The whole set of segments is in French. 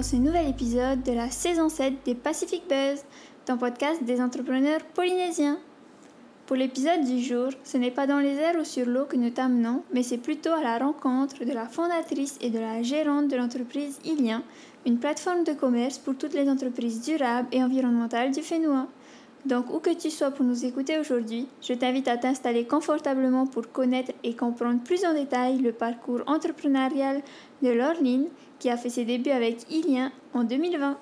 dans ce nouvel épisode de la saison 7 des Pacific Buzz, ton podcast des entrepreneurs polynésiens. Pour l'épisode du jour, ce n'est pas dans les airs ou sur l'eau que nous t'amenons, mais c'est plutôt à la rencontre de la fondatrice et de la gérante de l'entreprise Ilien, une plateforme de commerce pour toutes les entreprises durables et environnementales du Fénois. Donc, où que tu sois pour nous écouter aujourd'hui, je t'invite à t'installer confortablement pour connaître et comprendre plus en détail le parcours entrepreneurial de Laureline, qui a fait ses débuts avec Ilien en 2020.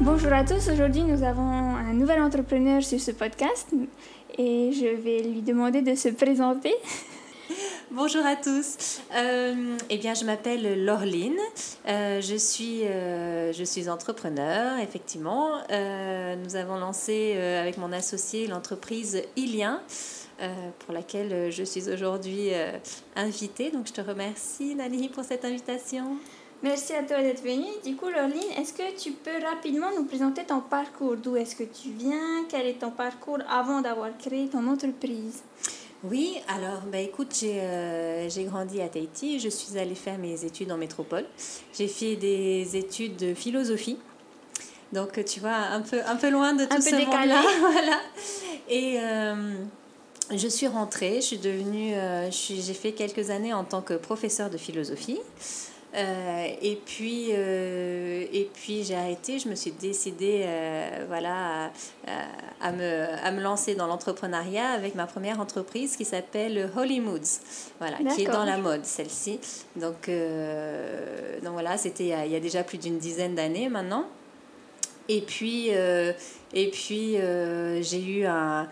Bonjour à tous, aujourd'hui nous avons un nouvel entrepreneur sur ce podcast et je vais lui demander de se présenter. Bonjour à tous. Euh, eh bien, je m'appelle Laureline. Euh, je, suis, euh, je suis entrepreneur, effectivement. Euh, nous avons lancé avec mon associé l'entreprise Ilien. Pour laquelle je suis aujourd'hui invitée. Donc, je te remercie, Nani, pour cette invitation. Merci à toi d'être venue. Du coup, Laureline, est-ce que tu peux rapidement nous présenter ton parcours? D'où est-ce que tu viens? Quel est ton parcours avant d'avoir créé ton entreprise? Oui, alors bah, écoute, j'ai euh, j'ai grandi à Tahiti, je suis allée faire mes études en métropole. J'ai fait des études de philosophie. Donc tu vois, un peu, un peu loin de tout Un peu ce monde-là. voilà. Et euh, je suis rentrée, je suis devenue, euh, j'ai fait quelques années en tant que professeure de philosophie. Euh, et puis, euh, et puis j'ai arrêté, je me suis décidée euh, voilà, à, à me, à me lancer dans l'entrepreneuriat avec ma première entreprise qui s'appelle Holy Moods, voilà, qui est dans la mode, celle-ci. Donc, donc voilà, c'était il y a- il y a déjà plus d'une dizaine d'années maintenant. Et puis, et puis j'ai eu un,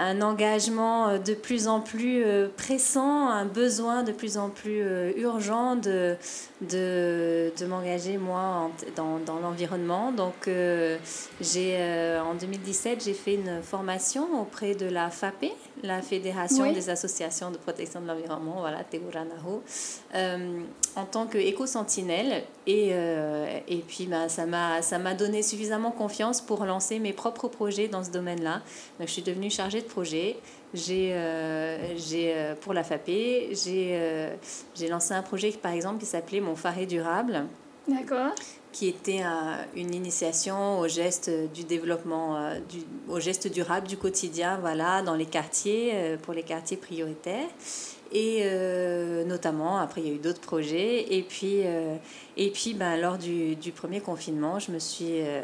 un engagement de plus en plus euh, pressant, un besoin de plus en plus euh, urgent de, de, de m'engager moi dans, dans l'environnement. Donc euh, j'ai, euh, en 2017, j'ai fait une formation auprès de la FAPE, la Fédération Oui. des associations de protection de l'environnement, voilà, Teuranaho, euh, en tant qu'éco-sentinelle. Et, euh, et puis ben, ça, m'a, ça m'a donné suffisamment confiance pour lancer mes propres projets dans ce domaine-là. Donc je suis devenue chargée de projet. J'ai, euh, euh, pour la FAPE, j'ai, euh, lancé un projet par exemple qui s'appelait Mon Faré durable D'accord. qui était un- une initiation au geste du développement, euh, du, au geste durable du quotidien, voilà, dans les quartiers, pour les quartiers prioritaires. Et euh, notamment, après, il y a eu d'autres projets. Et puis, euh, ben, lors du, premier confinement, je me suis, euh,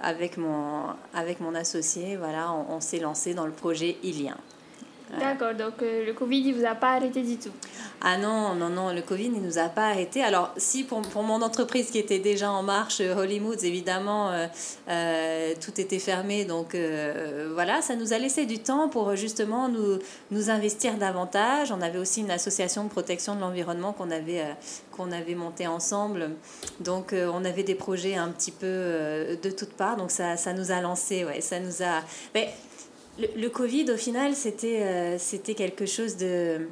avec, mon, avec mon associé, voilà, on, on s'est lancé dans le projet Ilien. D'accord, donc euh, le Covid, il vous a pas arrêté du tout. Ah non, non, non, le Covid ne nous a pas arrêtés. Alors, si pour, pour mon entreprise qui était déjà en marche, euh, Hollymoods, évidemment, euh, euh, tout était fermé. Donc, voilà, ça nous a laissé du temps pour justement nous, nous investir davantage. On avait aussi une association de protection de l'environnement qu'on avait, qu'on avait montée ensemble. Donc, on avait des projets un petit peu de toutes parts. Donc, ça, ça nous a lancé, ouais, ça nous a. Mais, le, le Covid, au final, c'était euh, c'était quelque chose de.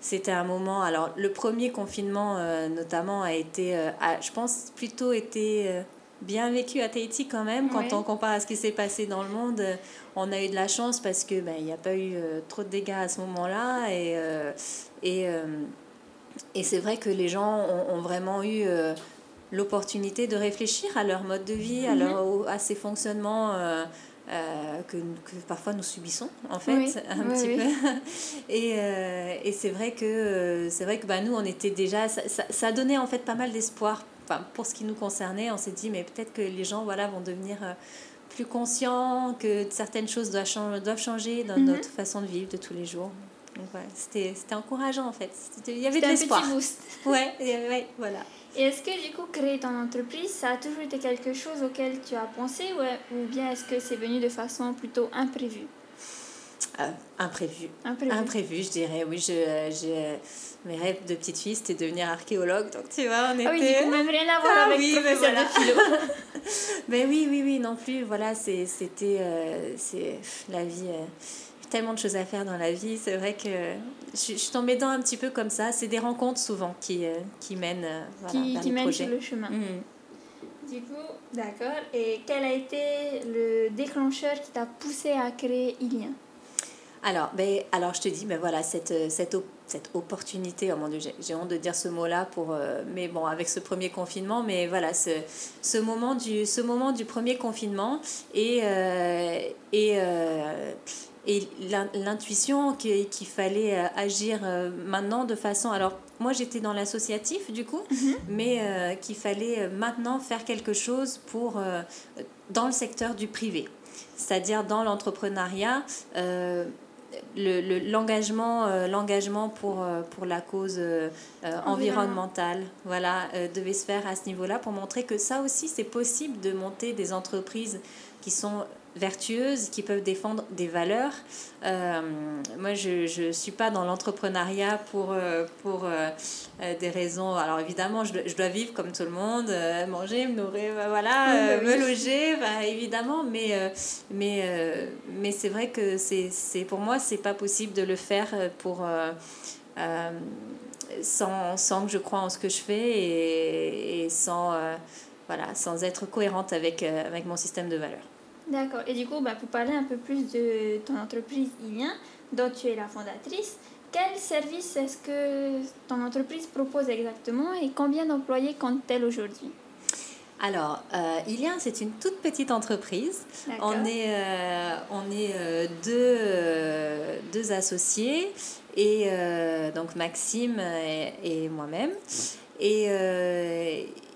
C'était un moment. Alors, le premier confinement, euh, notamment, a été, euh, a, je pense, plutôt été bien vécu à Tahiti quand même. Quand Ouais. on compare à ce qui s'est passé dans le monde, on a eu de la chance parce que ben, n'y a pas eu trop de dégâts à ce moment-là. Et, et, et c'est vrai que les gens ont, ont vraiment eu l'opportunité de réfléchir à leur mode de vie, à, Mhm. leur, à ces fonctionnements. Euh, que, que parfois nous subissons en fait Oui, un oui, petit oui. peu et, euh, et c'est vrai que euh, c'est vrai que bah, nous on était déjà ça, ça, ça donnait en fait pas mal d'espoir enfin, pour ce qui nous concernait on s'est dit mais peut-être que les gens voilà vont devenir plus conscients que certaines choses doivent changer, doivent changer dans Mhm. notre façon de vivre de tous les jours donc voilà, c'était c'était encourageant en fait il y avait de l'espoir petit boost. ouais, et- ouais voilà Et est-ce que du coup, créer ton entreprise, ça a toujours été quelque chose auquel tu as pensé ou, ou bien est-ce que c'est venu de façon plutôt imprévue? Euh, imprévu Imprévue. Imprévu, je dirais. Oui, je, je- mes rêves de petite fille, c'était devenir archéologue. Donc, tu vois, on était... Ah oui, du coup, même rien à voir Ah avec oui, mais voilà. de philo. Mais oui, oui, oui, non plus. Voilà, c'était... euh, c'est la vie... euh, tellement de choses à faire dans la vie. C'est vrai que je, je suis tombée dedans un petit peu comme ça. C'est des rencontres souvent qui, euh, qui mènent euh, voilà, qui, vers qui les mène projets. sur le chemin. Mhm. Du coup, d'accord. Et quel a été le déclencheur qui t'a poussé à créer Ilien? Alors, ben, alors, je te dis, ben voilà, cette, cette, op- cette opportunité, oh mon Dieu, j'ai honte de dire ce mot-là, pour, euh, mais bon, avec ce premier confinement, mais voilà, ce, ce, moment, du, ce moment du premier confinement et, euh, et, euh, et l'intuition qu'il fallait agir maintenant de façon... Alors, moi, j'étais dans l'associatif, du coup, mm-hmm. mais qu'il fallait maintenant faire quelque chose pour, dans le secteur du privé, c'est-à-dire dans l'entrepreneuriat l'engagement le, l'engagement pour, euh, pour la cause euh, environnementale. Voilà, euh, devait se faire à ce niveau-là pour montrer que ça aussi, c'est possible de monter des entreprises qui sont vertueuses, qui peuvent défendre des valeurs. Euh, moi, je ne suis pas dans l'entrepreneuriat pour, euh, pour euh, des raisons... Alors évidemment, je, je, dois vivre comme tout le monde, manger, me nourrir, bah, voilà, me loger, bah, évidemment, mais, mais, mais c'est vrai que c'est, c'est, pour moi, c'est pas possible de le faire pour... sans, sans que je croie en ce que je fais et, et sans, voilà, sans être cohérente avec, avec mon système de valeurs. D'accord. Et du coup, bah, pour parler un peu plus de ton entreprise Ilien, dont tu es la fondatrice, quel service est-ce que ton entreprise propose exactement et combien d'employés compte-t-elle aujourd'hui? Alors, euh, Ilien, c'est une toute petite entreprise. On est, euh, on est euh, deux, euh, deux, associés, et donc Maxime et, et moi-même. Et,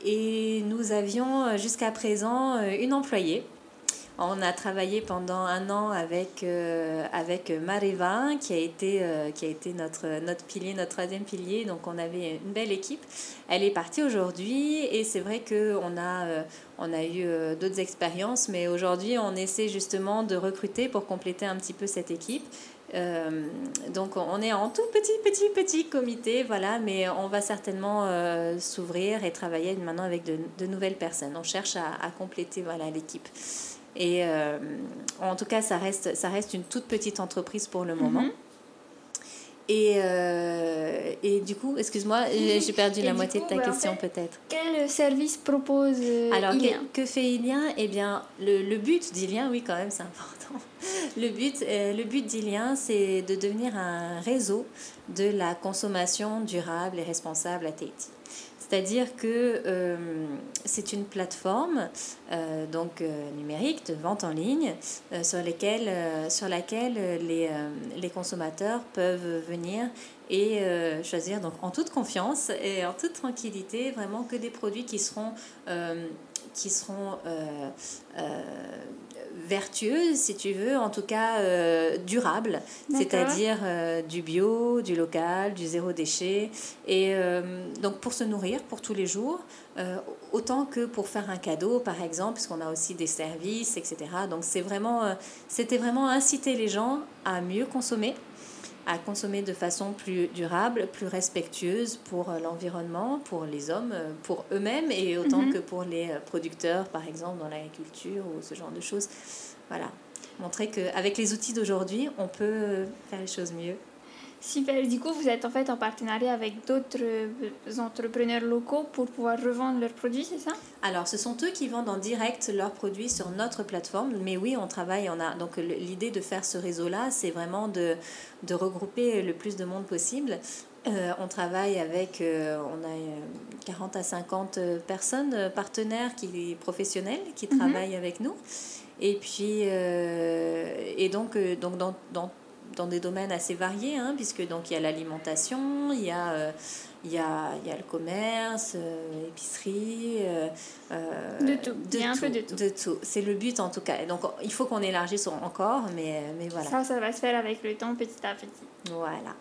et nous avions jusqu'à présent une employée on a travaillé pendant un an avec, euh, avec Mareva, qui a été, euh, qui a été notre, notre pilier, notre troisième pilier. Donc, on avait une belle équipe. Elle est partie aujourd'hui et c'est vrai qu'on a, euh, a eu d'autres expériences, mais aujourd'hui, on essaie justement de recruter pour compléter un petit peu cette équipe. donc on est en tout petit, petit, petit comité, voilà, mais on va certainement s'ouvrir et travailler maintenant avec de, de, nouvelles personnes. On cherche à, à compléter voilà l'équipe. Et euh, en tout cas, ça reste, ça reste une toute petite entreprise pour le moment. Mhm. Et, euh, et du coup, excuse-moi, j'ai perdu la moitié de ta bah, question peut-être. Quel service propose euh, Alors, Que, fait Ilien? Eh bien, le, le but d'Ilien, oui, quand même, c'est important. Le but, le but d'Ilien, c'est de devenir un réseau de la consommation durable et responsable à Tahiti. C'est-à-dire que euh, c'est une plateforme euh, donc euh, numérique de vente en ligne sur, laquelle les, les consommateurs peuvent venir et choisir donc en toute confiance et en toute tranquillité vraiment que des produits qui seront qui seront vertueuse, si tu veux, en tout cas euh, durable, c'est-à-dire euh, du bio, du local, du zéro déchet. Et euh, donc pour se nourrir pour tous les jours, autant que pour faire un cadeau, par exemple, puisqu'on a aussi des services, etc. Donc c'est vraiment, c'était vraiment inciter les gens à mieux consommer à consommer de façon plus durable, plus respectueuse pour l'environnement, pour les hommes, pour eux-mêmes et autant mhm. que pour les producteurs, par exemple, dans l'agriculture ou ce genre de choses. Voilà, montrer qu'avec les outils d'aujourd'hui, on peut faire les choses mieux. Super. Du coup, vous êtes en fait en partenariat avec d'autres euh, entrepreneurs locaux pour pouvoir revendre leurs produits, c'est ça? Alors, ce sont eux qui vendent en direct leurs produits sur notre plateforme. Mais oui, on travaille. On a donc l'idée de faire ce réseau-là, c'est vraiment de, de regrouper le plus de monde possible. Euh, on travaille avec, euh, on a 40 à 50 personnes partenaires qui professionnels qui mhm. travaillent avec nous. Et puis, et donc, donc dans, dans dans des domaines assez variés, hein, puisque donc il y a l'alimentation, il y a euh, il y a, il y a le commerce, euh, l'épicerie. Euh, de tout. De il y a un peu de tout. De tout. C'est le but en tout cas. Donc il faut qu'on élargisse encore, mais, mais voilà. Ça, ça va se faire avec le temps, petit à petit. Voilà.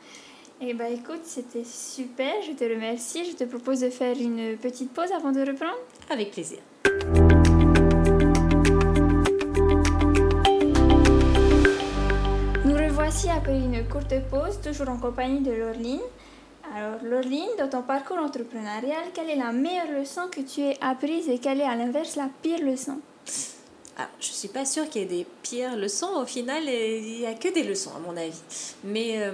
Eh bien écoute, c'était super, je te remercie. Je te propose de faire une petite pause avant de reprendre. Avec plaisir. Après une courte pause, toujours en compagnie de Laureline. Alors, Laureline, dans ton parcours entrepreneurial, quelle est la meilleure leçon que tu aies apprise et quelle est à l'inverse la pire leçon? Alors, je ne suis pas sûre qu'il y ait des pires leçons. Au final, il n'y a que des leçons, à mon avis. Mais, euh,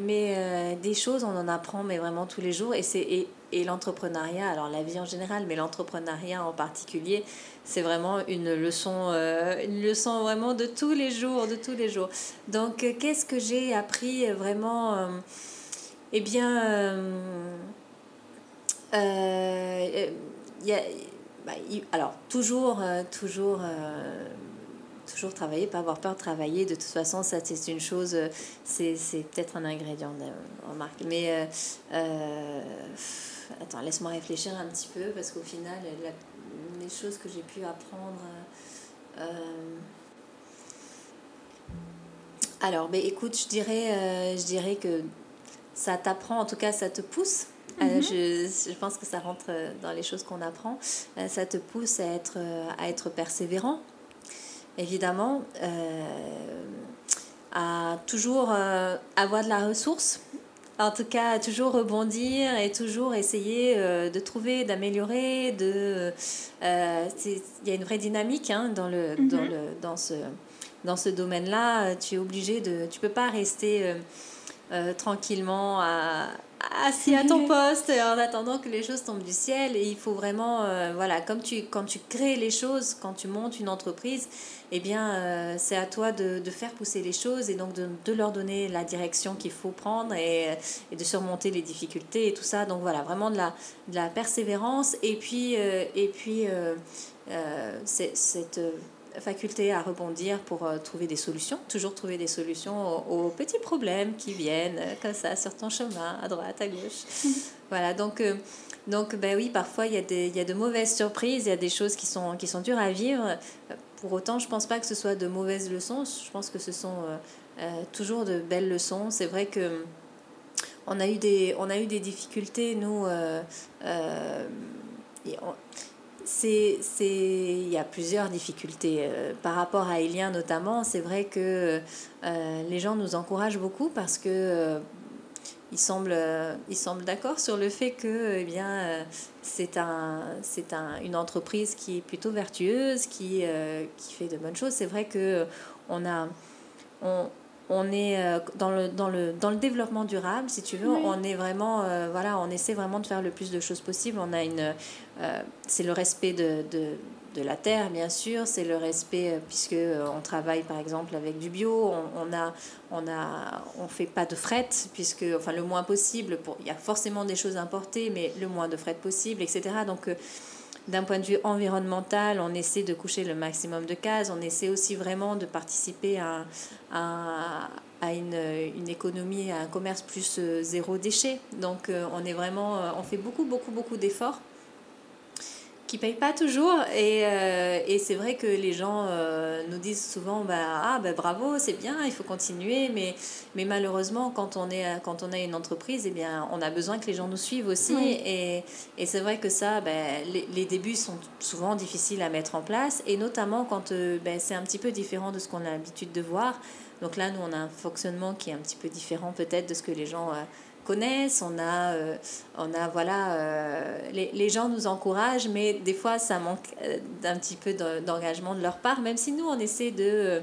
mais euh, des choses, on en apprend mais vraiment tous les jours. Et, et, l'entrepreneuriat, alors la vie en général, mais l'entrepreneuriat en particulier, c'est vraiment une leçon, euh, une leçon vraiment de tous les jours, de tous les jours. Donc, qu'est-ce que j'ai appris vraiment Eh bien, il y a, bah, alors toujours, toujours toujours travailler, pas avoir peur de travailler. De toute façon, ça c'est une chose, c'est peut-être un ingrédient en marque. Mais attends, laisse-moi réfléchir un petit peu parce qu'au final, les choses que j'ai pu apprendre. alors, ben, écoute, je dirais, je dirais que ça t'apprend, en tout cas, ça te pousse. Mhm. je, je, pense que ça rentre dans les choses qu'on apprend. ça te pousse à être, à être persévérant évidemment, euh, à toujours euh, avoir de la ressource. En tout cas, toujours rebondir et toujours essayer euh, de trouver, d'améliorer. De, il y a une vraie dynamique hein, dans, le, dans, mhm. le, dans ce, dans ce domaine-là. Tu es obligé de... Tu peux pas rester tranquillement à, assis à ton poste en attendant que les choses tombent du ciel. Et il faut vraiment, voilà, comme tu, quand tu crées les choses, quand tu montes une entreprise, eh bien, euh, c'est à toi de, de, faire pousser les choses et donc de, de leur donner la direction qu'il faut prendre et, et, de surmonter les difficultés et tout ça. Donc voilà, vraiment de la, de la persévérance et puis, euh, et puis euh, cette faculté à rebondir pour trouver des solutions, toujours trouver des solutions aux, aux, petits problèmes qui viennent comme ça sur ton chemin, à droite, à gauche. voilà, donc... Donc, ben oui, parfois, il y, a des, y a de mauvaises surprises, il y a des choses qui sont, qui sont dures à vivre. Pour autant, je pense pas que ce soit de mauvaises leçons. Je pense que ce sont euh, euh, toujours de belles leçons. C'est vrai que on a eu des, on a eu des difficultés, nous. Euh, c'est, c'est, il y a plusieurs difficultés. par rapport à Elien notamment, c'est vrai que les gens nous encouragent beaucoup parce que il semble, il semble d'accord sur le fait que eh bien, c'est un, c'est un, une entreprise qui est plutôt vertueuse, qui, euh, qui fait de bonnes choses. C'est vrai que on a, on, on est euh, dans le, dans, le, dans le développement durable, si tu veux, on est vraiment, euh, voilà, on essaie vraiment de faire le plus de choses possible. On a une, c'est le respect de, de, de la terre, bien sûr, c'est le respect, euh, puisque euh, on travaille par exemple avec du bio, on, a, on a, on fait pas de fret, puisque, enfin, le moins possible, pour, il y a forcément des choses importées, mais le moins de fret possible, etc. Donc, euh, d'un point de vue environnemental, on essaie de coucher le maximum de cases, on essaie aussi vraiment de participer à, une, une, économie, à un commerce plus zéro déchet. Donc, on est vraiment, on fait beaucoup, beaucoup, beaucoup d'efforts qui payent pas toujours. Et, euh, et c'est vrai que les gens euh, nous disent souvent bah, Ah, bah, bravo, c'est bien, il faut continuer. Mais, mais malheureusement, quand on, est, quand on a une entreprise, eh bien, on a besoin que les gens nous suivent aussi. Et, et c'est vrai que ça, bah, les, les, débuts sont souvent difficiles à mettre en place. Et notamment quand euh, bah, c'est un petit peu différent de ce qu'on a l'habitude de voir. Donc là, nous, on a un fonctionnement qui est un petit peu différent peut-être de ce que les gens connaissent, on a, euh, on a voilà, euh, les, les, gens nous encouragent, mais des fois ça manque euh, d'un petit peu d'engagement de leur part, même si nous on essaie de,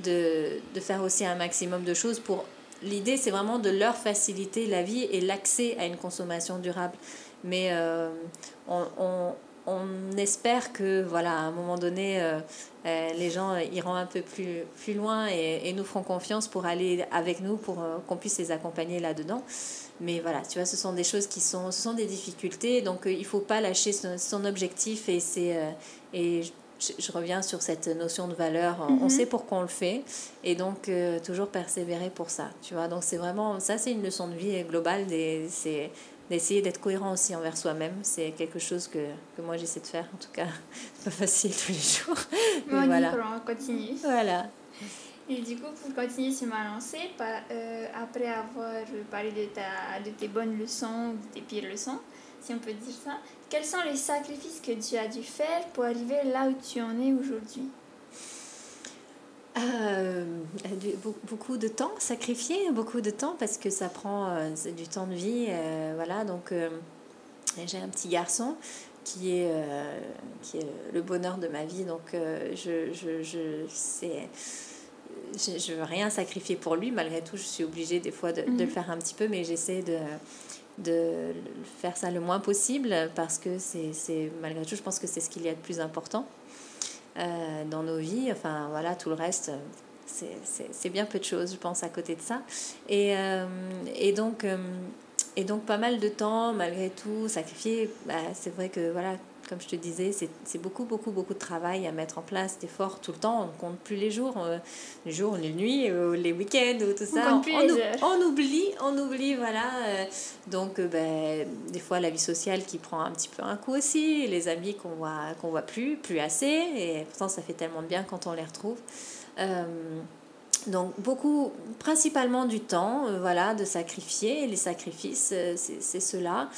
de, de faire aussi un maximum de choses pour... L'idée c'est vraiment de leur faciliter la vie et l'accès à une consommation durable. Mais on, on, on espère que voilà à un moment donné les gens iront un peu plus, plus loin et, et, nous feront confiance pour aller avec nous pour qu'on puisse les accompagner là-dedans. Mais voilà, tu vois, ce sont des choses qui sont, ce sont des difficultés, donc il ne faut pas lâcher son, son objectif et c'est et je, je, reviens sur cette notion de valeur. On mm -hmm. sait pourquoi on le fait et donc toujours persévérer pour ça, tu vois. Donc c'est vraiment ça, c'est une leçon de vie globale. C'est d'essayer d'être cohérent aussi envers soi-même. C'est quelque chose que, que moi j'essaie de faire, en tout cas, pas facile tous les jours. Mais voilà. on continue. Voilà. Et du coup, pour continuer sur ma lancée, euh, après avoir parlé de, ta, de tes bonnes leçons, de tes pires leçons, si on peut dire ça, quels sont les sacrifices que tu as dû faire pour arriver là où tu en es aujourd'hui? Euh, beaucoup de temps sacrifié, beaucoup de temps parce que ça prend euh, du temps de vie. Euh, voilà, donc j'ai un petit garçon qui est, qui est le bonheur de ma vie. Donc je, je, je, sais, je, veux rien sacrifier pour lui. Malgré tout, je suis obligée des fois de, de le mhm. faire un petit peu, mais j'essaie de de faire ça le moins possible parce que c'est malgré tout je pense que c'est ce qu'il y a de plus important euh, dans nos vies. Enfin, voilà, tout le reste, c'est bien peu de choses, je pense, à côté de ça. Et, et donc et donc pas mal de temps, malgré tout, sacrifié. Bah, c'est vrai que, voilà, comme je te disais, c'est beaucoup, beaucoup, beaucoup de travail à mettre en place, d'efforts tout le temps. On ne compte plus les jours, euh, les jours, les nuits, euh, les week-ends, ou tout ça. On, compte plus les heures. on, oublie, on oublie, voilà. Euh. donc, ben, des fois, la vie sociale qui prend un petit peu un coup aussi, les amis qu'on voit, qu'on voit plus, plus assez. Et pourtant, ça fait tellement de bien quand on les retrouve. Donc beaucoup, principalement du temps, euh, voilà, de sacrifier. Les sacrifices, euh, c'est cela.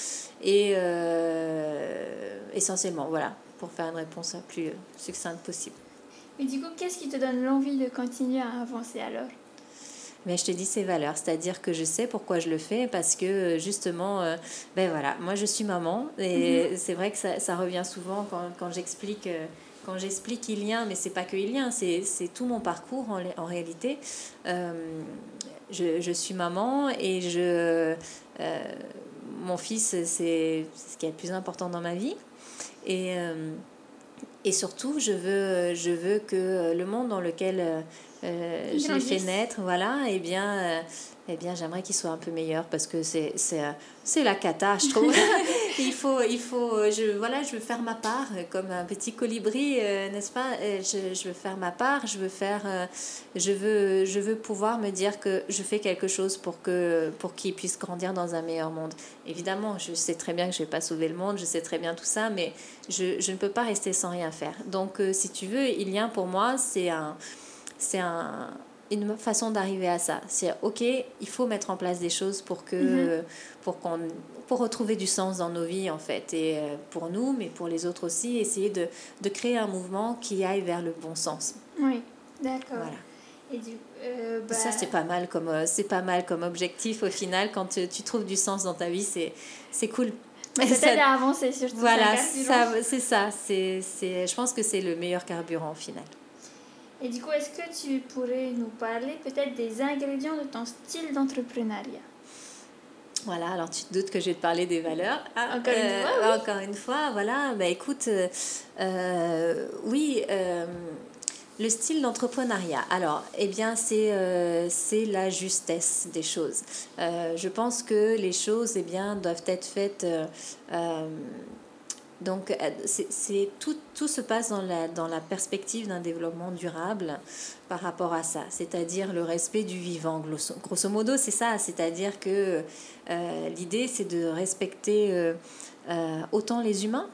Et euh, essentiellement, voilà, pour faire une réponse la plus succincte possible. Mais du coup, qu'est-ce qui te donne l'envie de continuer à avancer alors? Mais je te dis ces valeurs, c'est-à-dire que je sais pourquoi je le fais parce que justement, ben voilà, moi je suis maman et mhm. c'est vrai que ça, ça, revient souvent quand, quand j'explique quand j'explique Ilien, mais c'est pas que Ilien, c'est tout mon parcours en, en réalité. Euh, je, je, suis maman et je, euh, mon fils, c'est ce qui est le plus important dans ma vie. Et, euh, et surtout, je veux, je veux que le monde dans lequel je l'ai fait naître, voilà, et eh bien, eh bien j'aimerais qu'il soit un peu meilleur parce que c'est c'est la cata je trouve il faut il faut je voilà je veux faire ma part comme un petit colibri euh, n'est-ce pas? Euh, je, je, veux faire ma part je veux faire euh, je veux je veux pouvoir me dire que je fais quelque chose pour que pour qu'il puisse grandir dans un meilleur monde évidemment je sais très bien que je vais pas sauver le monde je sais très bien tout ça mais je, je ne peux pas rester sans rien faire donc si tu veux il y a pour moi c'est un c'est un une façon d'arriver à ça. C'est ok, il faut mettre en place des choses pour que mhm. pour qu'on pour retrouver du sens dans nos vies en fait et euh, pour nous mais pour les autres aussi essayer de, de créer un mouvement qui aille vers le bon sens. Oui, d'accord. Voilà. Et du, euh, bah... Ça c'est pas mal comme euh, c'est pas mal comme objectif au final quand tu, tu trouves du sens dans ta vie c'est c'est cool. Mais ça t'aide à avancer surtout. Voilà, c'est ça, c'est je pense que c'est le meilleur carburant au final. Et du coup, est-ce que tu pourrais nous parler peut-être des ingrédients de ton style d'entrepreneuriat? Voilà, alors tu te doutes que je vais te parler des valeurs. Ah, encore, une euh, fois, encore une fois, voilà. Bah, écoute, euh, euh, oui, le style d'entrepreneuriat. Alors, eh bien, c'est c'est la justesse des choses. je pense que les choses eh bien, doivent être faites donc, euh, c'est, tout, tout se passe dans la, dans la perspective d'un développement durable par rapport à ça, c'est-à-dire le respect du vivant. Grosso, modo, c'est ça, c'est-à-dire que euh, l'idée, c'est de respecter euh, autant les humains.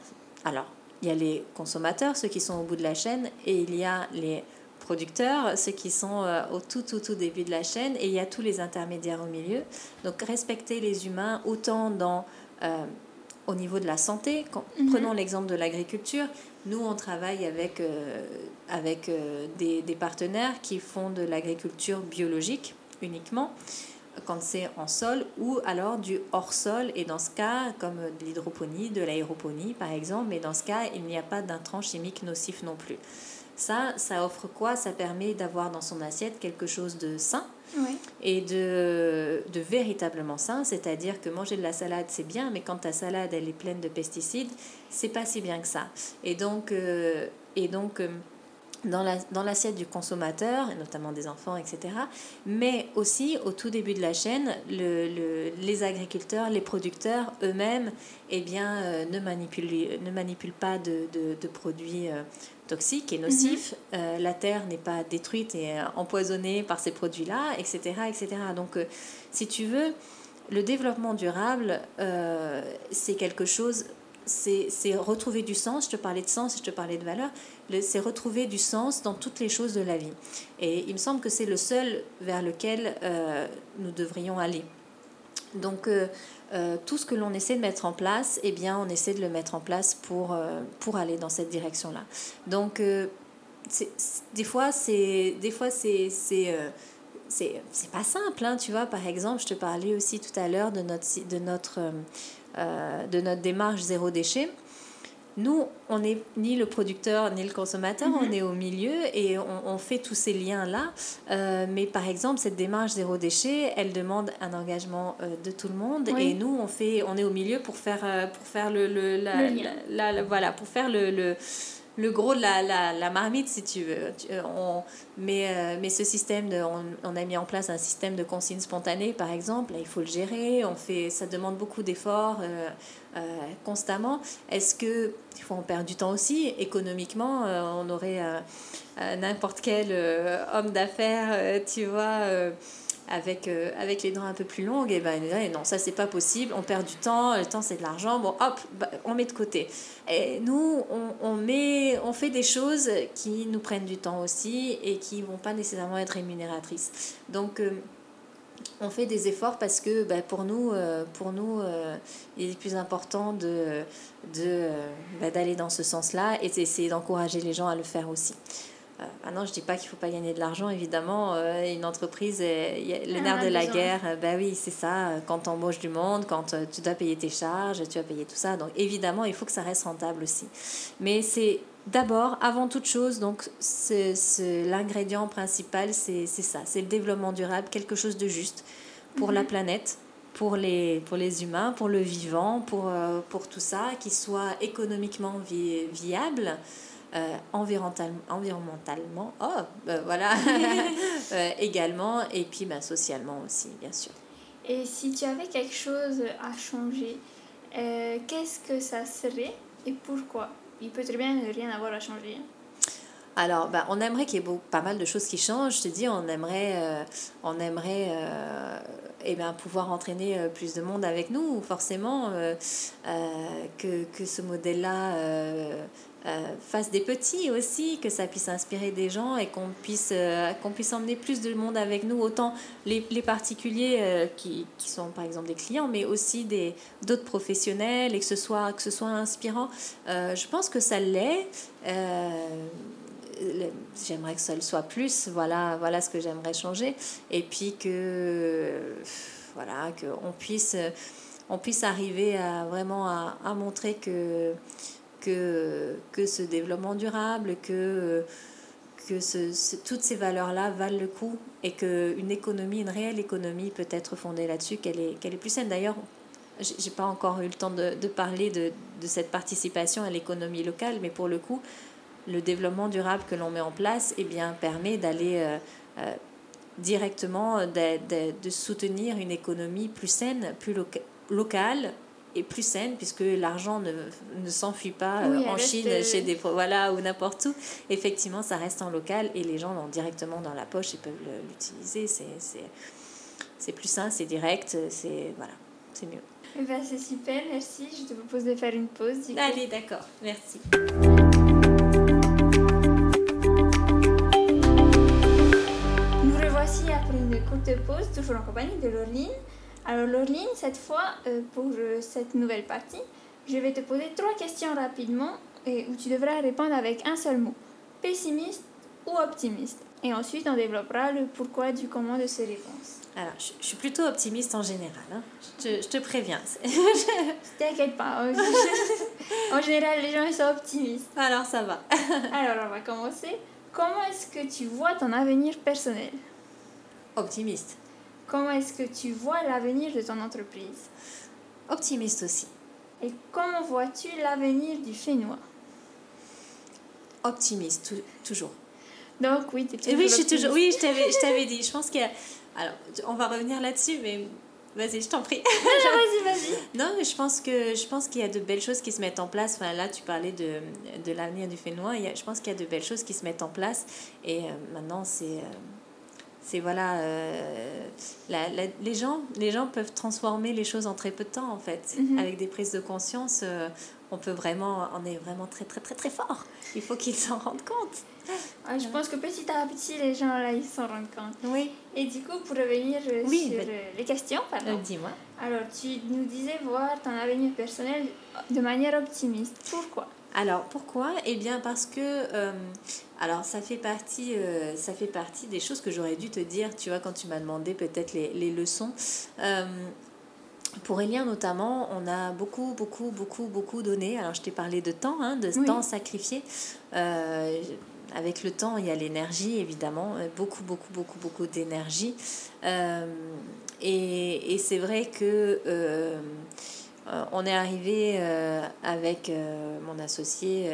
Alors, il y a les consommateurs, ceux qui sont au bout de la chaîne, et il y a les producteurs, ceux qui sont au tout, tout, tout début de la chaîne, et il y a tous les intermédiaires au milieu. Donc, respecter les humains autant dans au niveau de la santé, mhm. prenons l'exemple de l'agriculture, nous on travaille avec, euh, avec euh, des, des, partenaires qui font de l'agriculture biologique uniquement quand c'est en sol ou alors du hors sol et dans ce cas comme de l'hydroponie, de l'aéroponie par exemple, mais dans ce cas il n'y a pas d'intrants chimiques nocifs non plus. Ça, ça offre quoi? Ça permet d'avoir dans son assiette quelque chose de sain et de, de véritablement sain, c'est-à-dire que manger de la salade c'est bien, mais quand ta salade elle est pleine de pesticides, c'est pas si bien que ça. Et donc, euh, et donc euh, dans l'assiette la, du consommateur, notamment des enfants, etc. Mais aussi, au tout début de la chaîne, le, le, les agriculteurs, les producteurs eux-mêmes eh bien, euh, ne, manipulent, ne manipulent pas de, de produits toxiques et nocifs. Euh, la terre n'est pas détruite et euh, empoisonnée par ces produits-là, etc., etc. Donc, euh, si tu veux, le développement durable, c'est quelque chose, c'est retrouver du sens. Je te parlais de sens, je te parlais de valeur. C'est retrouver du sens dans toutes les choses de la vie. Et il me semble que c'est le seul vers lequel nous devrions aller. Donc, tout ce que l'on essaie de mettre en place, eh bien, on essaie de le mettre en place pour, euh, pour aller dans cette direction-là. Donc, euh, des fois, c'est des fois c'est c'est pas simple, hein, tu vois. Par exemple, je te parlais aussi tout à l'heure de notre, de, notre, de notre démarche zéro déchet. Nous, on n'est ni le producteur ni le consommateur, on mhm. est au milieu et on, fait tous ces liens-là. Euh, mais par exemple, cette démarche zéro déchet, elle demande un engagement euh, de tout le monde et nous, on, fait, on est au milieu pour faire, euh, pour faire le, le, la, voilà, pour faire le, le le gros de la, la, la, marmite, si tu veux. On, mais, mais ce système, on, on, a mis en place un système de consigne spontanée, par exemple. il faut le gérer. On fait, ça demande beaucoup d'efforts constamment. Est-ce que il faut en perdre du temps aussi? Économiquement, on aurait n'importe quel homme d'affaires, tu vois avec, euh, avec les dents un peu plus longues, et ben non, ça c'est pas possible, on perd du temps, le temps c'est de l'argent, bon hop, bah, on met de côté. Et nous, on, on, met, on fait des choses qui nous prennent du temps aussi et qui vont pas nécessairement être rémunératrices. Donc, euh, on fait des efforts parce que bah, pour nous, euh, pour nous il est plus important de, de, bah, d'aller dans ce sens-là et d'essayer d'encourager les gens à le faire aussi. Euh, maintenant, je ne dis pas qu'il ne faut pas gagner de l'argent, évidemment. Euh, une entreprise, le nerf de la guerre, euh, ben oui, c'est ça. Quand tu embauches du monde, quand tu dois payer tes charges, tu dois payer tout ça. Donc, évidemment, il faut que ça reste rentable aussi. Mais c'est d'abord, avant toute chose, donc l'ingrédient principal, c'est ça. C'est le développement durable, quelque chose de juste pour la mhm. planète, pour les, pour les humains, pour le vivant, pour, pour tout ça, qui soit économiquement viable. Euh, environnementalement, oh, ben voilà, euh, également, et puis ben, socialement aussi, bien sûr. Et si tu avais quelque chose à changer, euh, qu'est-ce que ça serait et pourquoi? Il peut très bien ne rien avoir à changer. Alors, ben, on aimerait qu'il y ait pas mal de choses qui changent. Je te dis, on aimerait, on aimerait eh bien, pouvoir entraîner plus de monde avec nous, forcément, que, que ce modèle-là euh, fasse des petits aussi, que ça puisse inspirer des gens et qu'on puisse, euh, qu'on puisse emmener plus de monde avec nous, autant les, les particuliers euh, qui, qui, sont par exemple des clients, mais aussi des, d'autres professionnels et que ce soit, que ce soit inspirant. je pense que ça l'est. J'aimerais que ça le soit plus, voilà, voilà ce que j'aimerais changer. Et puis que, voilà, qu'on puisse, on puisse arriver à vraiment à, montrer que que, que ce développement durable, que, que ce, toutes ces valeurs-là valent le coup et qu'une économie, une réelle économie peut être fondée là-dessus, qu'elle est, qu'elle est plus saine. D'ailleurs, j'ai pas encore eu le temps de, de parler de, de, cette participation à l'économie locale, mais pour le coup, le développement durable que l'on met en place eh bien, permet d'aller euh, euh, directement, de, de, de, soutenir une économie plus saine, plus locale, est plus saine puisque l'argent ne, ne s'enfuit pas euh, en Chine chez des voilà ou n'importe où. Effectivement ça reste en local et les gens l'ont directement dans la poche et peuvent l'utiliser. C'est plus sain c'est direct c'est voilà c'est mieux. Eh ben, c'est super merci. Je te propose de faire une pause allez d'accord merci après une courte pause toujours en compagnie de Laureline alors Laureline, cette fois, euh, pour euh, cette nouvelle partie, je vais te poser trois questions rapidement et où tu devras répondre avec un seul mot. Pessimiste ou optimiste? Et ensuite, on développera le pourquoi du comment de ces réponses. Alors, je, suis plutôt optimiste en général. Hein. Je, te, je, te, préviens. T'inquiète pas. en général, les gens sont optimistes. Alors, ça va. Alors, on va commencer. Comment est-ce que tu vois ton avenir personnel? Optimiste. Comment est-ce que tu vois l'avenir de ton entreprise? Optimiste aussi. Et comment vois-tu l'avenir du Fénois? Optimiste, toujours. Donc oui, tu oui, je suis toujours, Oui, je t'avais dit. Je pense qu'il y a... Alors, on va revenir là-dessus, mais Vas-y, je t'en prie. vas-y, vas-y. Non, mais je pense que je pense qu'il y a de belles choses qui se mettent en place. Enfin, là, tu parlais de, de l'avenir du Fénois. je pense qu'il y a de belles choses qui se mettent en place. Et euh, maintenant, c'est euh, c'est voilà euh, la, les gens les gens peuvent transformer les choses en très peu de temps en fait. Mhm. avec des prises de conscience euh, on peut vraiment on est vraiment très très très très fort. Il faut qu'ils s'en rendent compte. Je pense que petit à petit les gens là ils s'en rendent compte. Oui. Et du coup pour revenir euh, sur les questions pardon. dis-moi. Alors tu nous disais voir ton avenir personnel de manière optimiste. Pourquoi? Alors pourquoi? Eh bien parce que euh, alors ça fait partie euh, ça fait partie des choses que j'aurais dû te dire, tu vois, quand tu m'as demandé peut-être les, les, leçons. Euh, pour Elien notamment, on a beaucoup, beaucoup, beaucoup, beaucoup donné. Alors je t'ai parlé de temps, hein, de temps sacrifié. avec le temps, il y a l'énergie, évidemment, beaucoup, beaucoup, beaucoup, beaucoup d'énergie. et, et c'est vrai que on est arrivé avec mon associé,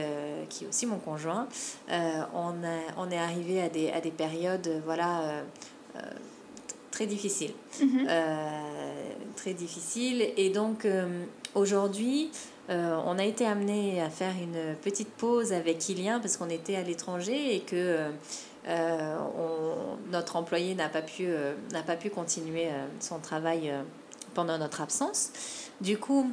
qui est aussi mon conjoint, on, on est arrivé à des, à des périodes, voilà très difficiles. Mhm. très difficiles. Et donc, aujourd'hui, on a été amené à faire une petite pause avec Ilian parce qu'on était à l'étranger et que euh, notre employé n'a pas, pu, euh, n'a pas pu continuer euh, son travail pendant notre absence. Du coup,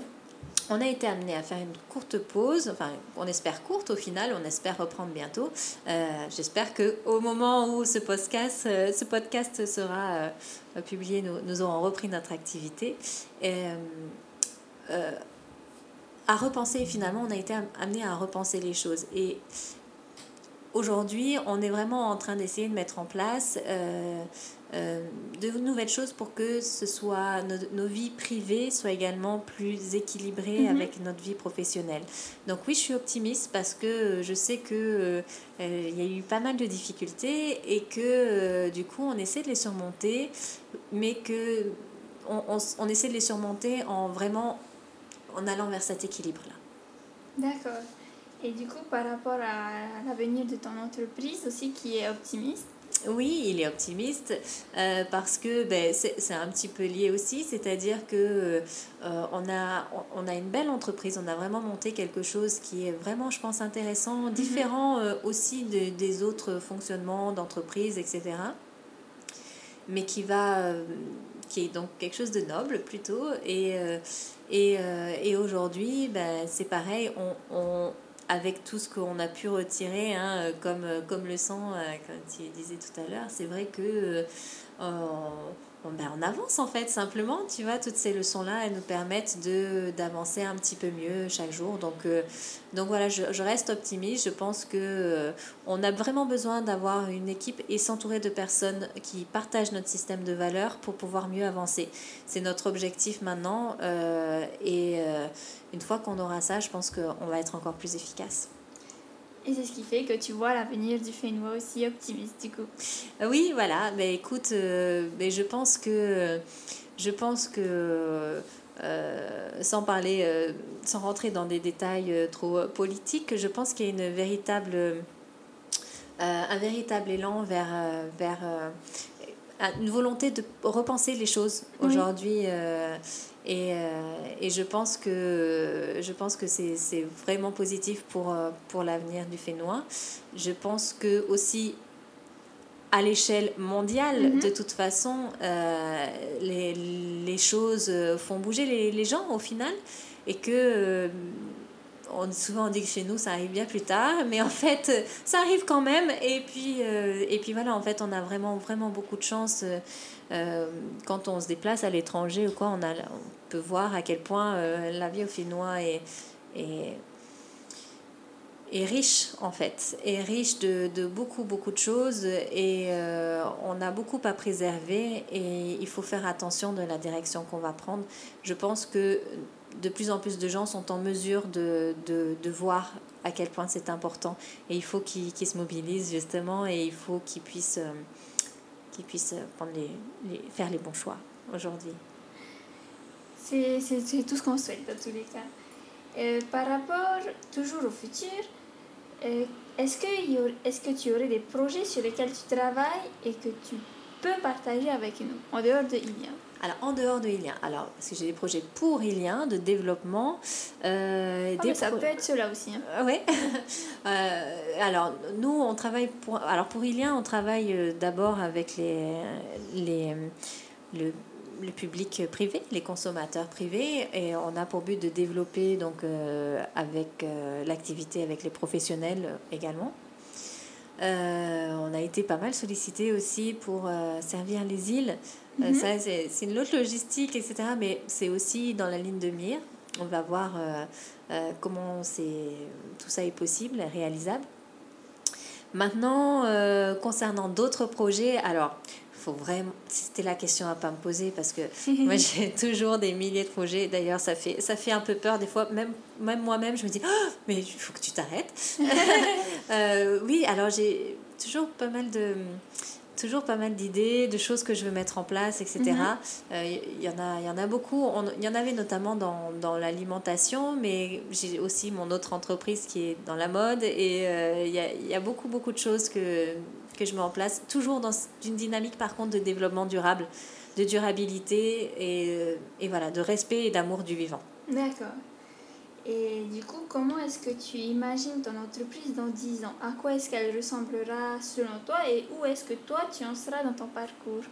on a été amené à faire une courte pause, enfin on espère courte au final, on espère reprendre bientôt. J'espère que au moment où ce podcast, ce podcast sera publié, nous, nous, aurons repris notre activité. Et, à repenser, finalement, on a été amené à repenser les choses. Et aujourd'hui, on est vraiment en train d'essayer de mettre en place euh, euh, de nouvelles choses pour que ce soit nos, vies privées soient également plus équilibrées mhm. avec notre vie professionnelle. Donc oui, je suis optimiste parce que je sais que euh, il y a eu pas mal de difficultés et que du coup, on essaie de les surmonter, mais que on, on, on essaie de les surmonter en vraiment en allant vers cet équilibre-là. D'accord. Et du coup, par rapport à l'avenir de ton entreprise aussi qui est optimiste oui, il est optimiste euh, parce que ben, c'est un petit peu lié aussi, c'est-à-dire que euh, on, a, on a une belle entreprise, on a vraiment monté quelque chose qui est vraiment, je pense, intéressant, mhm. différent euh, aussi de, des autres fonctionnements d'entreprise, etc. Mais qui va, qui est donc quelque chose de noble plutôt. Et, et, et aujourd'hui, ben, c'est pareil, on, on avec tout ce qu'on a pu retirer hein, euh, comme, euh, comme leçon, euh, comme tu disais tout à l'heure, c'est vrai que on, ben, on, avance en fait simplement, tu vois, toutes ces leçons-là, elles nous permettent de, d'avancer un petit peu mieux chaque jour. Donc, donc voilà, je, je, reste optimiste, je pense que on a vraiment besoin d'avoir une équipe et s'entourer de personnes qui partagent notre système de valeurs pour pouvoir mieux avancer. C'est notre objectif maintenant et une fois qu'on aura ça, je pense qu'on va être encore plus efficace. Et c'est ce qui fait que tu vois l'avenir du Fénois aussi optimiste du coup. Euh, oui, voilà. Mais écoute, euh, mais je pense que, je pense que euh, sans parler, sans rentrer dans des détails trop politiques, je pense qu'il y a une véritable, un véritable élan vers, vers une volonté de repenser les choses aujourd'hui. Et, et, je pense que, je pense que c'est vraiment positif pour, pour l'avenir du Fénois. Je pense que aussi à l'échelle mondiale, mm-hmm. de toute façon, euh, les, les, choses font bouger les, les, gens au final. Et que on, souvent on dit que chez nous ça arrive bien plus tard, mais en fait ça arrive quand même. Et puis, euh, et puis voilà, en fait on a vraiment, vraiment beaucoup de chance. Euh, quand on se déplace à l'étranger ou quoi, on, a, on peut voir à quel point euh, la vie au Finnois est, est, est, riche en fait, est riche de, de beaucoup, beaucoup de choses et on a beaucoup à préserver et il faut faire attention de la direction qu'on va prendre. Je pense que de plus en plus de gens sont en mesure de, de, de voir à quel point c'est important. Et il faut qu'ils se mobilisent justement et il faut qu'ils puissent, euh, qu'ils puissent les, faire les bons choix aujourd'hui. C'est tout ce qu'on souhaite dans tous les cas. Euh, par rapport toujours au futur, euh, est-ce que, est que tu aurais des projets sur lesquels tu travailles et que tu peux partager avec nous en dehors de Ilian alors, en dehors de Ilien, alors, parce que j'ai des projets pour Ilien, de développement. Euh, ah, ça peut être cela aussi. Hein. Euh, oui. euh, alors, nous, on travaille pour. Alors, pour Ilien, on travaille d'abord avec les, les, le, le, public privé, les consommateurs privés, et on a pour but de développer donc, euh, avec l'activité avec les professionnels également. Euh, on a été pas mal sollicité aussi pour euh, servir les îles. Euh, mhm. ça, c'est une autre logistique, etc. Mais c'est aussi dans la ligne de mire. On va voir comment tout ça est possible, réalisable. Maintenant, concernant d'autres projets, alors faut vraiment c'était la question à pas me poser parce que moi j'ai toujours des milliers de projets d'ailleurs ça fait ça fait un peu peur des fois même même moi-même je me dis oh, mais il faut que tu t'arrêtes euh, oui alors j'ai toujours pas mal de toujours pas mal d'idées, de choses que je veux mettre en place, etc. Il mhm. euh, y, en a, y en a beaucoup. Il y en avait notamment dans, dans l'alimentation, mais j'ai aussi mon autre entreprise qui est dans la mode. Et il euh, y, a, y, a, beaucoup, beaucoup de choses que, que je mets en place. Toujours dans une dynamique, par contre, de développement durable, de durabilité et, euh, et voilà, de respect et d'amour du vivant. D'accord. Et du coup, comment est-ce que tu imagines ton entreprise dans 10 ans? À quoi est-ce qu'elle ressemblera selon toi et où est-ce que toi tu en seras dans ton parcours?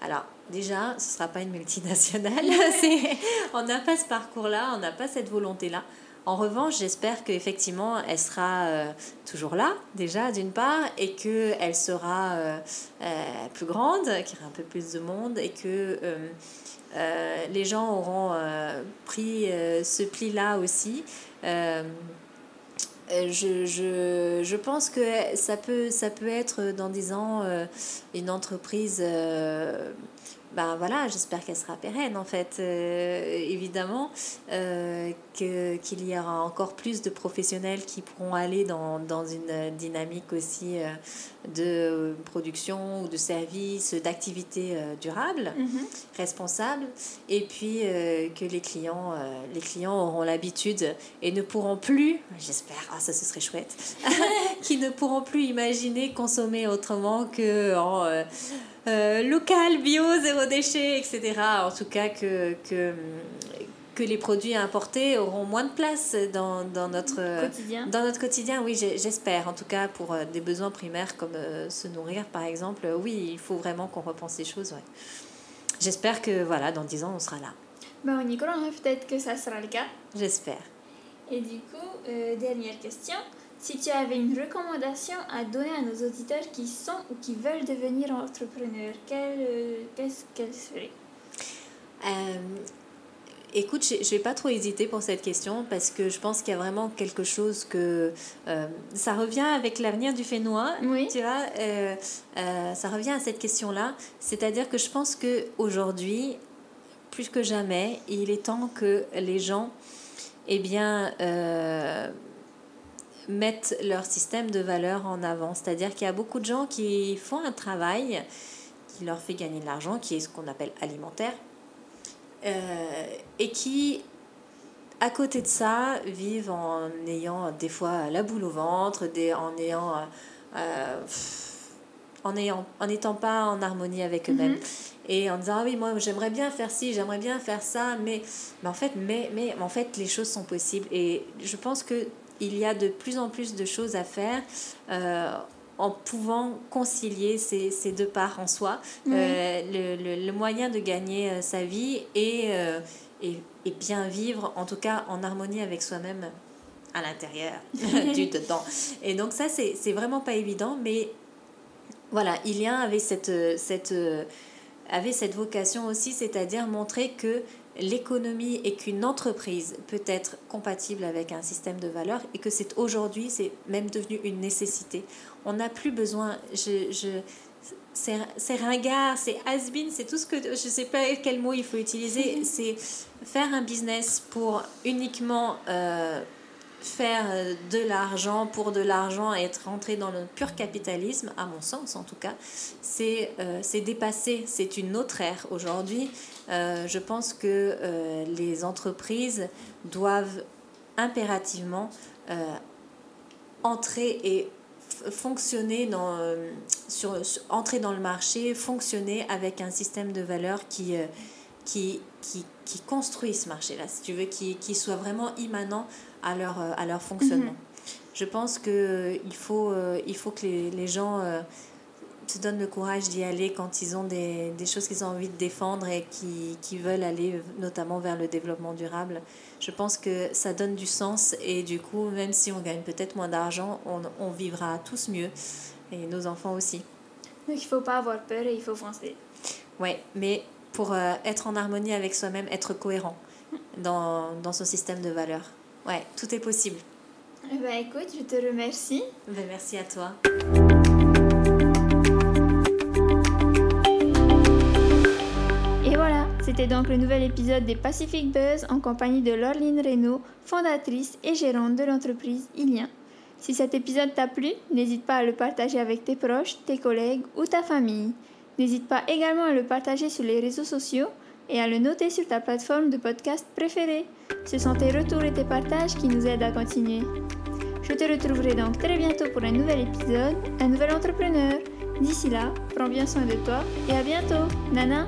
Alors, déjà, ce ne sera pas une multinationale. on n'a pas ce parcours-là, on n'a pas cette volonté-là. En revanche, j'espère qu'effectivement, elle sera euh, toujours là, déjà, d'une part, et qu'elle sera euh, euh, plus grande, qu'il y aura un peu plus de monde, et que les gens auront pris ce pli-là aussi. Je, pense que ça peut, ça peut être dans 10 ans une entreprise ben voilà, j'espère qu'elle sera pérenne en fait, euh, évidemment, euh, qu'il y aura encore plus de professionnels qui pourront aller dans, dans une dynamique aussi euh, de production ou de services, d'activités durables, mhm. responsables, et puis que les clients, les clients auront l'habitude et ne pourront plus, j'espère, ah ça ce serait chouette, qui ne pourront plus imaginer consommer autrement que en euh, local, bio, zéro déchet, etc. En tout cas, que, que, que les produits importés auront moins de place dans, dans, notre, quotidien. dans notre quotidien. Oui, j'espère. En tout cas, pour euh, des besoins primaires comme euh, se nourrir, par exemple, oui, il faut vraiment qu'on repense ces choses. Ouais. J'espère que voilà, dans 10 ans, on sera là. Ben, Nicolas, peut-être que ça sera le cas. J'espère. Et du coup, dernière question. Si tu avais une recommandation à donner à nos auditeurs qui sont ou qui veulent devenir entrepreneurs, euh, qu'est-ce qu'elle serait? Euh, Écoute, je ne vais pas trop hésiter pour cette question parce que je pense qu'il y a vraiment quelque chose que... Euh, ça revient avec l'avenir du Fénois, oui. tu vois, ça revient à cette question-là. C'est-à-dire que je pense qu'aujourd'hui, plus que jamais, il est temps que les gens, eh bien mettent leur système de valeur en avant. C'est-à-dire qu'il y a beaucoup de gens qui font un travail qui leur fait gagner de l'argent, qui est ce qu'on appelle alimentaire, euh, et qui, à côté de ça, vivent en ayant des fois la boule au ventre, des, en ayant... Euh, en n'étant pas en harmonie avec eux-mêmes mm-hmm. et en disant ah oui moi j'aimerais bien faire ci j'aimerais bien faire ça mais mais en fait mais mais en fait les choses sont possibles et je pense que il y a de plus en plus de choses à faire. Euh, en pouvant concilier ces, ces, deux parts en soi, euh, le, le, moyen de gagner euh, sa vie et, et, et, bien vivre, en tout cas en harmonie avec soi-même à l'intérieur du dedans. Et donc ça, c'est vraiment pas évident, mais voilà, Ilien avait cette, cette, avait cette vocation aussi, c'est-à-dire montrer que l'économie et qu'une entreprise peut être compatible avec un système de valeurs et que c'est aujourd'hui, c'est même devenu une nécessité. On n'a plus besoin, je, je, c'est ringard, c'est has-been, c'est tout ce que, je ne sais pas quel mot il faut utiliser, c'est faire un business pour uniquement... Euh, faire euh, de l'argent pour de l'argent et être rentré dans le pur capitalisme, à mon sens en tout cas, c'est euh, dépassé, c'est une autre ère aujourd'hui. Euh, je pense que euh, les entreprises doivent impérativement entrer et fonctionner dans, sur, entrer dans le marché, fonctionner avec un système de valeurs qui, qui, qui, qui construit ce marché-là, si tu veux, qui, qui soit vraiment immanent à leur, euh, à leur fonctionnement. Mhm. Je pense qu'il euh, faut, euh, il faut que les, les gens se donnent le courage d'y aller quand ils ont des, des choses qu'ils ont envie de défendre et qui, qui, veulent aller notamment vers le développement durable. Je pense que ça donne du sens et du coup, même si on gagne peut-être moins d'argent, on, on, vivra tous mieux et nos enfants aussi. Donc il ne faut pas avoir peur et il faut foncer. Oui, mais pour être en harmonie avec soi-même, être cohérent dans, dans son système de valeurs. Ouais, tout est possible. Eh ben, écoute, je te remercie. Ben, merci à toi. Et voilà, c'était donc le nouvel épisode des Pacific Buzz en compagnie de Laureline Reynaud, fondatrice et gérante de l'entreprise Ilien. Si cet épisode t'a plu, n'hésite pas à le partager avec tes proches, tes collègues ou ta famille. N'hésite pas également à le partager sur les réseaux sociaux et à le noter sur ta plateforme de podcast préférée. Ce sont tes retours et tes partages qui nous aident à continuer. Je te retrouverai donc très bientôt pour un nouvel épisode, un nouvel entrepreneur. D'ici là, prends bien soin de toi et à bientôt. Nana